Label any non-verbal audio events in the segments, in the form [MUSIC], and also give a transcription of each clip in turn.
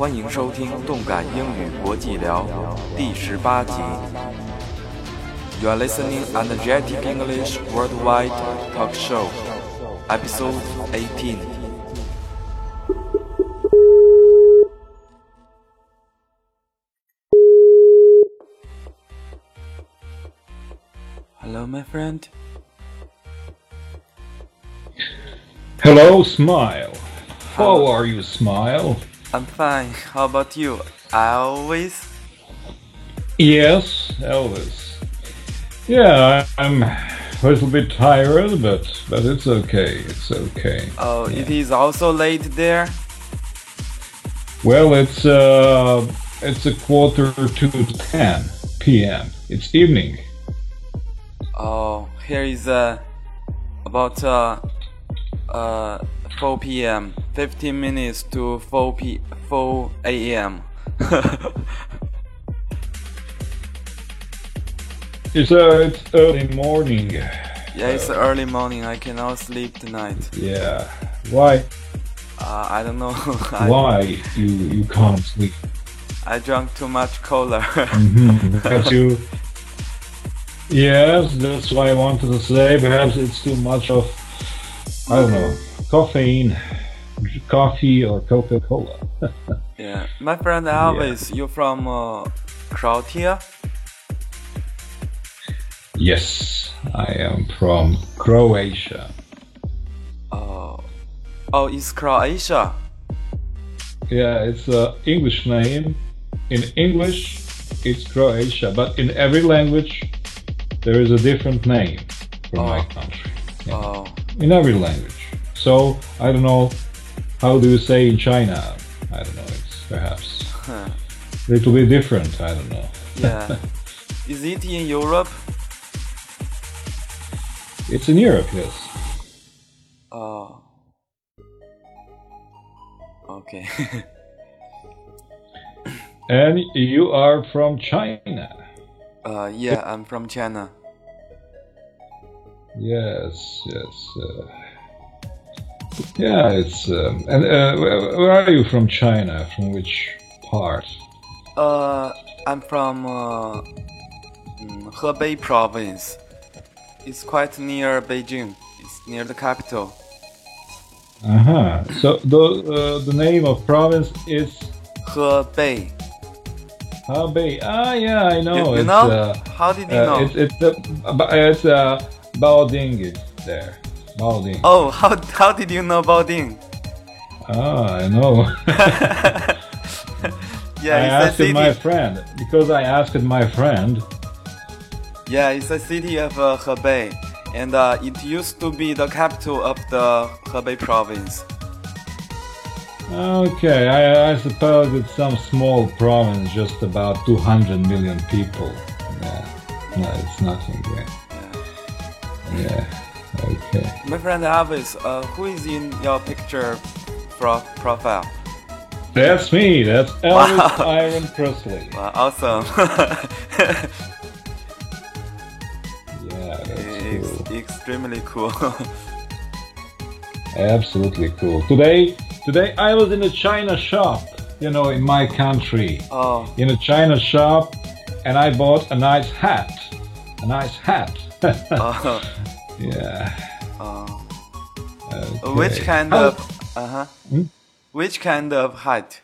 欢迎收听《动感英语国际聊》第十八集。You are listening Energetic English Worldwide Talk Show, Episode 18. Hello, my friend. Hello, Smile. How are you, Smile? I'm fine. How about you? Always? Yes, Elvis. Yeah, I'm a little bit tired, but but it's okay. It's okay. Oh, it is also late there? Well, it's uh, it's a quarter to ten p.m. It's evening. Oh, here is uh, about uh, uh, 4 p.m. 15 minutes to 4 p 4 a.m. [LAUGHS] It's uh, it's early morning. yeah, it's early morning. I cannot sleep tonight. Yeah. Why? Uh, I don't know. [LAUGHS] I, Why you you can't sleep? I drank too much cola. [LAUGHS] Mhm, Perhaps you. Yes, that's why I wanted to say. Perhaps it's too much of, I don't know, caffeine, coffee or Coca Cola. [LAUGHS] yeah, my friend Elvis, you're from uh, Croatia? yes, I am from Croatia. Oh, oh, it's Croatia. Yeah, it's a English name. In English, it's Croatia, but in every language, there is a different name for my Oh. country. Yeah. Oh, in every language. So I don't know how do you say in China? I don't know. It's perhaps huh. a little bit different. I don't know. yeah. [LAUGHS] is it in Europe? It's in Europe, yes. Oh. Okay. [LAUGHS] And you are from China. uh, yeah, I'm from China. Yes, yes. Uh, yeah, it's. Um, and uh, where, where are you from China? From which part? Uh, I'm from uh, mm, Hebei province. It's quite near Beijing. It's near the capital. Uh huh. So the uh, the name of province is Hebei. Hebei. Ah, yeah, I know. You, you it's, know? Uh, How did you Uh, know? It's it's ba- it's uh, Baoding is there. Baoding. oh, how how did you know Baoding? Ah, I know. [LAUGHS] [LAUGHS] Yeah, I it's a asked my friend because I asked my friend. Yeah, it's a city of uh, Hebei, and uh, it used to be the capital of the Hebei province. Okay, I, I suppose it's some small province, just about 200 million people. Yeah, no, it's nothing. Yeah, Yeah. Okay. My friend Elvis, uh, who is in your picture pro- profile? That's me. That's Elvis Wow. Aaron Presley. Wow, awesome. [LAUGHS] Yeah, that's it's cool. extremely cool. [LAUGHS] Absolutely cool. Today, today I was in a China shop. You know, in my country. oh, in a China shop and I bought a nice hat. A nice hat. [LAUGHS] oh, yeah. oh. okay. Which kind of? Uh huh. Hmm? Which kind of hat?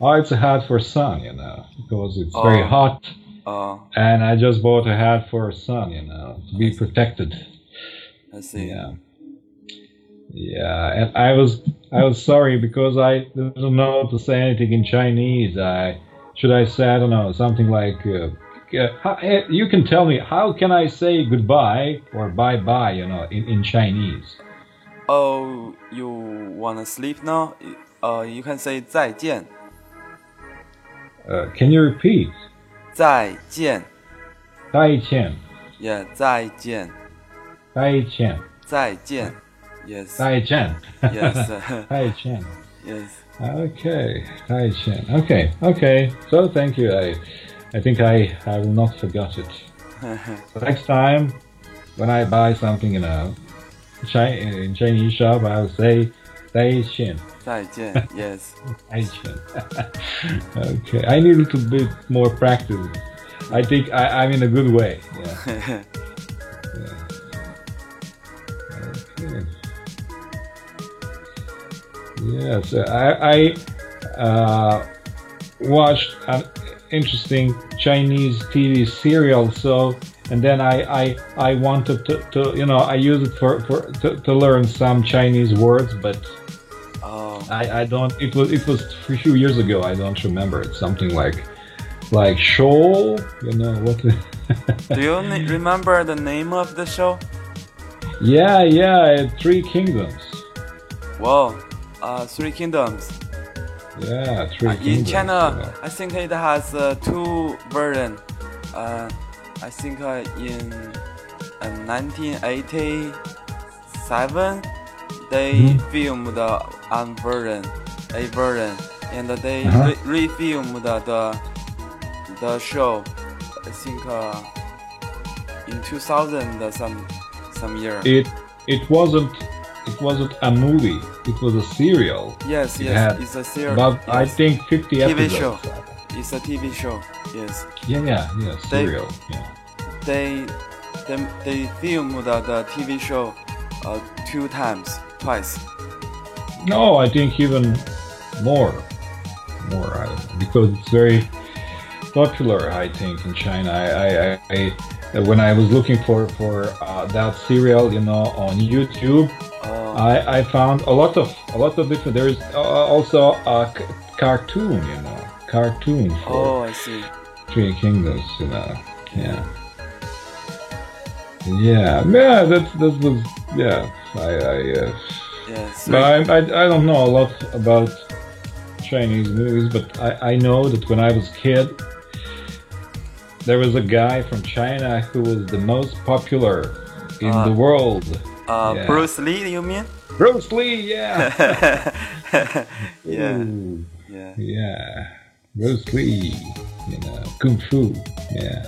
Oh, it's a hat for sun, you know, because it's very Oh. hot. Oh, And I just bought a hat for sun, you know, to be protected. I see. Yeah. Yeah, and I was I was sorry because I didn't know how to say anything in Chinese. I should I say I don't know something like uh, uh, how, eh, you can tell me how can I say goodbye or bye bye you know in, in Chinese. Oh, you wanna sleep now? Uh, you can say 再见. Uh, can you repeat? 再见.再见, Yeah, 再见.再见,再见. Yes. 再见. Yes. [LAUGHS] 再见. yes. Okay, 再见. Okay, okay. So thank you. I, I think I, I will not forget it. [LAUGHS] So next time, when I buy something in a Chi- in Chinese shop, I'll say 再见。再见 [LAUGHS] Yes. 再见。okay, [LAUGHS] I need a little bit more practice. I think I, I'm in a good way. Yeah. yeah. Okay. Yes, I, I uh, watched an interesting Chinese TV serial. So, and then I, I, I wanted to, to, you know, I use it for, for to, to learn some Chinese words, but oh, I, I don't. It was it was a few years ago. I don't remember. It's something like like show. You know what? [LAUGHS] do you remember the name of the show? yeah, yeah. Three Kingdoms. Wow, uh, Three Kingdoms. Yeah, Three Uh, in China. I think it has uh, two version. Uh, I think uh, in uh, 1987 they Mhm. filmed the one version, a version, and they Uh-huh. re- refilmed the, the the show. I think uh, in 2000 uh, some some year. It it wasn't it wasn't a movie. It was a serial. yes, it yes, it's a series. About I think 50 TV episodes. show. it's a TV show. Yes. Yeah, yeah, yeah. They- Serial. yeah. they they, they filmed the, the TV show uh, two times, twice. No, I think even more, more I because it's very popular. I think in China. I, I, I, I when I was looking for for uh, that serial, you know, on YouTube, Oh, I, I found a lot of a lot of different. There is uh, also a c- cartoon, you know, cartoon for oh, I see. Three Kingdoms, you know. Yeah. Yeah, yeah, that that was yeah. I I uh, Yes. but I, I I don't know a lot about Chinese movies, but I I know that when I was a kid, there was a guy from China who was the most popular in Ah. the world. Uh, yeah. Bruce Lee, you mean? Bruce Lee, yeah. [LAUGHS] yeah, Ooh, yeah. yeah. Bruce Lee, you know, kung fu, yeah.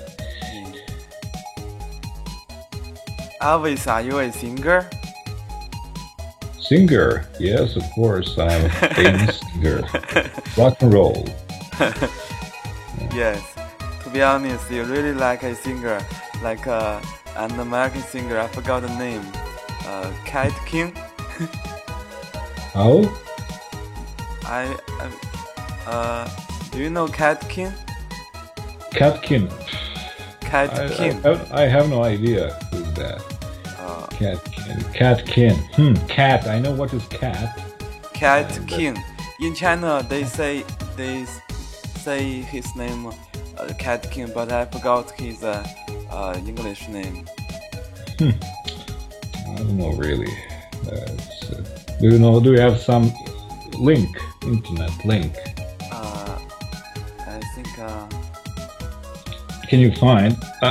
Elvis, are you a singer? Singer, yes, of course, I'm a famous [LAUGHS] singer. Rock and roll. Yes. To be honest, you really like a singer, like uh, an American singer. I forgot the name. Uh, Cat King. Oh, I, I uh, do you know Cat King? Catkin. Cat I, I, King. have, I have no idea who's that. Uh, Catkin. Catkin. Hmm, cat. I know what is cat. Cat Uh, King. In China, they say they say his name uh, Cat King, but I forgot his uh, uh, English name. I don't know really. Uh, do you know? Do you have some link, internet link? Uh, I think uh, Can you find? I,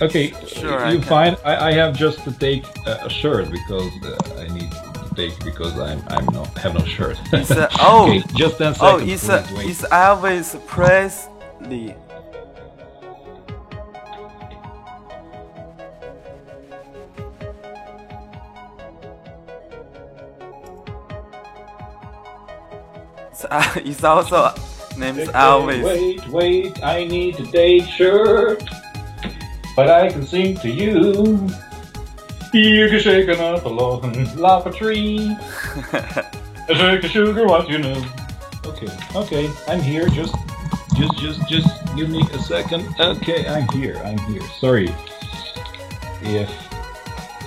I okay. Sure, You can. find? I, I have just to take a, shirt because uh, I need to take because I'm I'm no have no shirt. it's [LAUGHS] uh, oh okay, just ten oh seconds. it's uh, please it's Elvis Presley. It's, Uh, [LAUGHS] it's also uh, named Elvis. Wait, wait, I need to take shirt, but I can sing to you. You can shake an apple and laugh a tree. [LAUGHS] Shake a sugar, what you know. Okay, okay, I'm here. Just, just, just, just give me a second. Okay, I'm here. I'm here. Sorry if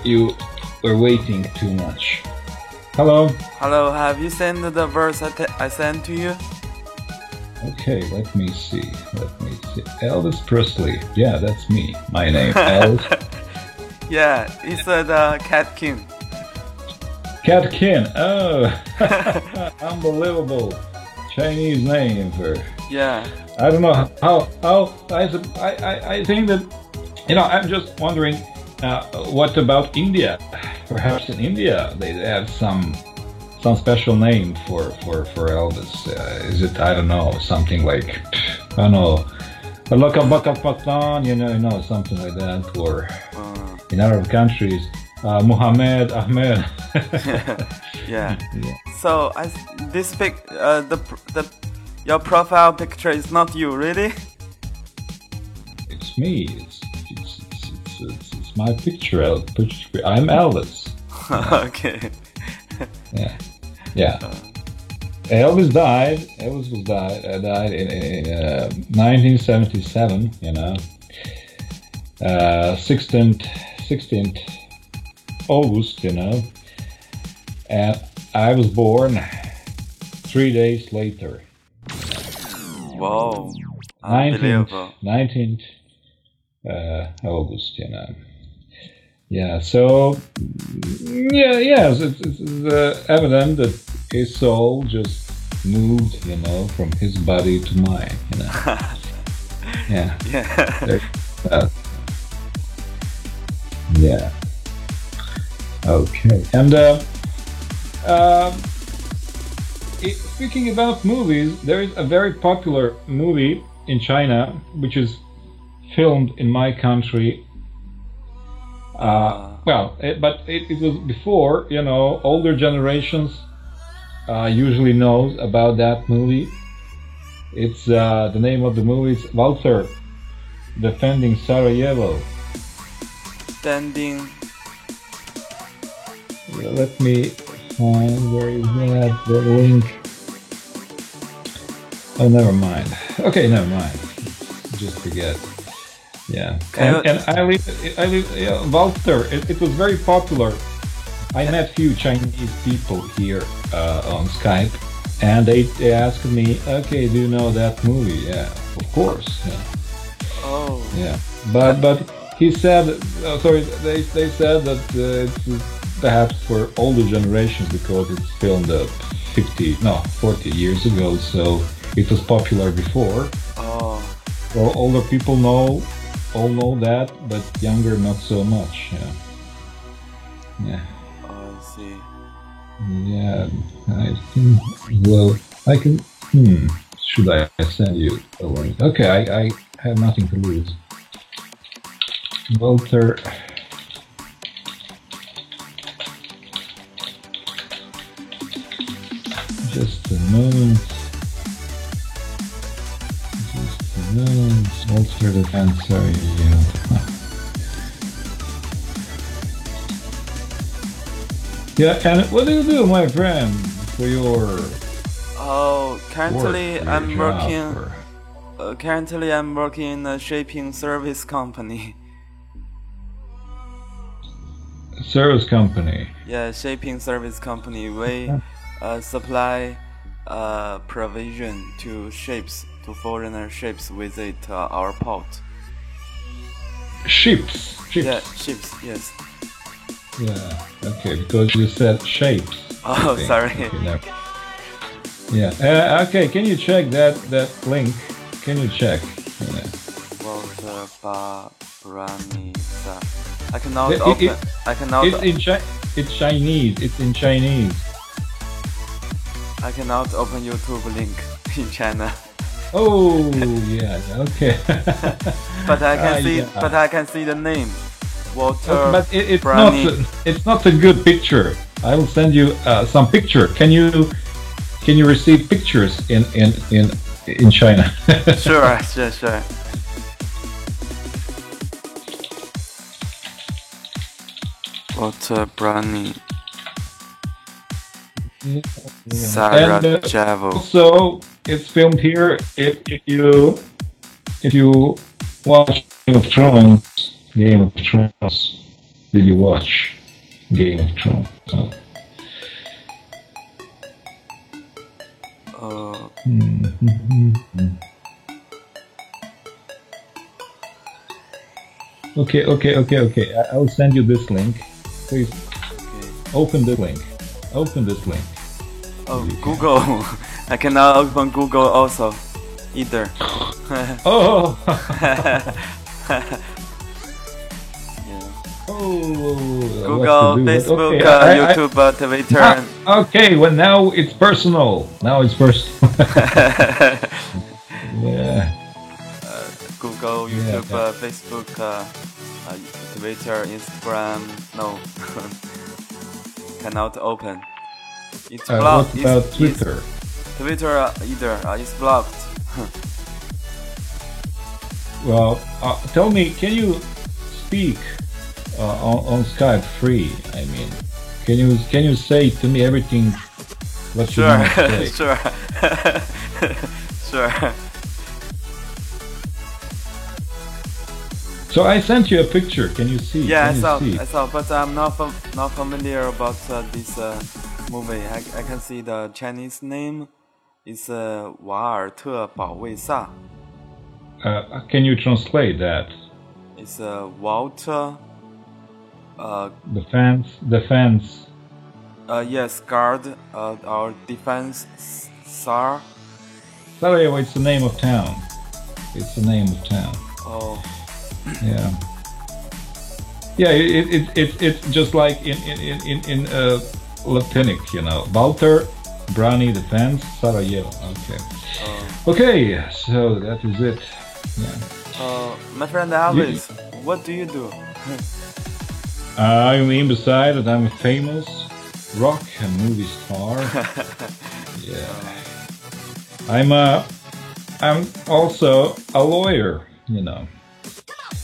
you were waiting too much. Hello. Hello, have you sent the verse I, I sent to you? Okay, let me see. Let me see. Elvis Presley. Yeah, that's me. My name, Elvis. [LAUGHS] Yeah, it's uh, the Cat King. Catkin. Oh, [LAUGHS] unbelievable Chinese name for. Yeah. I don't know how how I I I, I think that you know I'm just wondering uh, what about India? Perhaps in India they have some some special name for for for Elvis. Uh, is it I don't know something like I don't know. Laka Baka Patan, you know, you know, something like that, or Uh, in Arab countries, uh, Muhammad Ahmed. [LAUGHS] yeah. [LAUGHS] yeah. so I this pic uh the the your profile picture is not you, really? It's me. It's it's it's, it's, it's, it's my picture. I'm Elvis. [LAUGHS] okay. Yeah. Yeah. Elvis died. Elvis was died. Uh, died in, in uh, 1977. You know, uh, 16th 16th August. You know, and I was born three days later. Wow. 19th, 19th uh, August. You know. Yeah. So yeah, yes, it's, it's uh, evident that his soul just moved, you know, from his body to mine, you know. [LAUGHS] yeah. Yeah. Uh, yeah. Okay. And uh, uh, speaking about movies, there is a very popular movie in China which is filmed in my country. Uh, well, it, but it, it was before, you know, older generations uh, usually knows about that movie. It's uh, the name of the movie is Walter defending Sarajevo. Defending. Let me find where is that the link. Oh, never mind. Okay, never mind. Just forget. Yeah, and, and I live. I live. Yeah, Walter. It, it was very popular I met few Chinese people here uh, on Skype, and they, they asked me, "Okay, do you know that movie?" Yeah, of course. Yeah. Oh. Yeah, but but he said, uh, sorry, they they said that uh, it's perhaps for older generations because it's filmed uh, 50, no, 40 years ago, so it was popular before. Oh. Well, older people know, all know that, but younger not so much. Yeah. Yeah. I see yeah, I think. Well, I can. Hmm. Should I send you a link? Okay, I, I have nothing to lose. Walter. Just a moment. Moment. Walter the answer. Yeah. [LAUGHS] Yeah, and what do you do, my friend, for your? Oh, currently I'm working. Or... Uh, currently, I'm working in a shipping service company. Service company. Yeah, shipping service company. We [LAUGHS] uh, supply uh, provision to ships, to foreigner ships visit uh, our port. Ships. Ships. Yeah, ships. Yes. Yeah. Okay, because you said shapes. [LAUGHS] Oh, sorry. Okay, no. Yeah. Uh, okay. Can you check that that link? Can you check? Yeah. Walter Baranisa. I cannot It- it- open. it- I cannot. It's in Chi- It's Chinese. It's in Chinese. I cannot open YouTube link [LAUGHS] in China. Oh yeah. Okay. [LAUGHS] But I can Ah, see. yeah. But I can see the name. Walter. Okay, but it, it's Brani. not it's not a good picture. I will send you uh, some picture. Can you can you receive pictures in in in in China? [LAUGHS] sure, sure, sure. Walter Brani. And, uh, Sarajevo. also, it's filmed here. If, if you if you watch Game of Thrones, Game of Thrones, did you watch Game of Thrones? Oh. Uh. Okay, okay, okay, okay. I, will send you this link. Please okay. open the link. Open this link. Oh, Google. [LAUGHS] I cannot open Google also. Either. [LAUGHS] [LAUGHS] Oh, yeah. oh. Google, what to do, but Facebook, okay, uh, I- I- YouTube, uh, Twitter. Ah, okay, well now it's personal. Now it's personal. yeah. Google, Yeah, YouTube, yeah. Uh, Facebook, uh, uh, Twitter, Instagram. No, cannot open. It's Uh, blocked. what about It's- it's- Twitter? Twitter uh, either uh, is blocked. [LAUGHS] Well, uh, tell me, can you speak uh, on, on Skype free? I mean, can you can you say to me everything what you Sure, say? [LAUGHS] sure, [LAUGHS] sure. So I sent you a picture. Can you see? Yeah, I can you saw, see? I saw, but I'm not fam- not familiar about uh, this uh, movie. I, I can see the Chinese name is uh, 瓦尔特保卫萨. Uh, can you translate that? It's uh, Walter. Uh, Defense, defense. uh, yes, guard uh, our defense sar. Sarajevo, it's the name of town. It's the name of town. Oh, Yeah. Yeah, it, it, it, it's just like in in in in, in uh, Latinic, you know. Walter, Brani, defense, Sarajevo. Okay. uh, Okay, so that is it. Yeah. uh, my friend Elvis, what do you do? [LAUGHS] I mean, beside that, I'm a famous rock and movie star. [LAUGHS] yeah. I'm a, I'm also a lawyer. You know,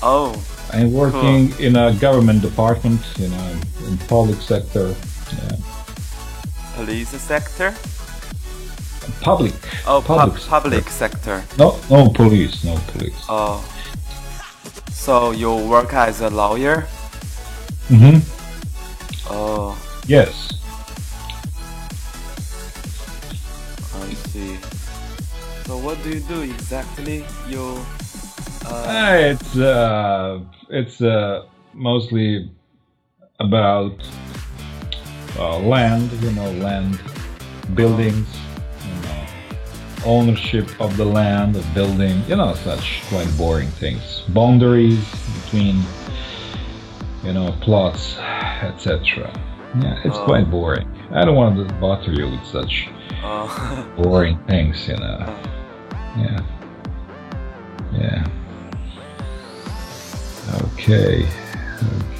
Oh, I'm working in a government department. You know, in public sector. Yeah. police sector. Public. Oh, public. pub- public sector. No, no police. No police. Oh, so you work as a lawyer? Mm-hmm. Oh, Yes. I see. So what do you do exactly? You uh, Uh, it's uh, it's uh, mostly about uh, land, you know, land, buildings, you know, ownership of the land, the building, you know, such quite boring things. Boundaries between, you know, plots, etc. Yeah, it's Oh. quite boring. I don't want to bother you with such uh, [LAUGHS] boring things, you know. Yeah. Yeah. Okay. Okay.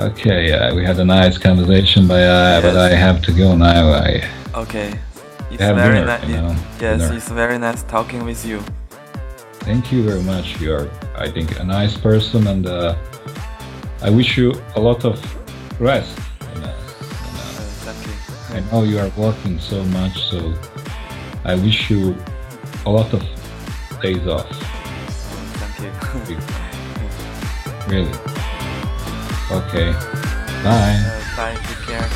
Okay, uh, we had a nice conversation, but, uh, but I have to go now. I okay. It's have very dinner, nice. you know, yes, dinner. it's very nice talking with you. thank you very much. You are, I think, a nice person, and uh, I wish you a lot of rest. You know, you. Thank you. I know you are working so much, so I wish you a lot of days off. Thank you. [LAUGHS] Really. Okay. Bye. uh, bye. Take care.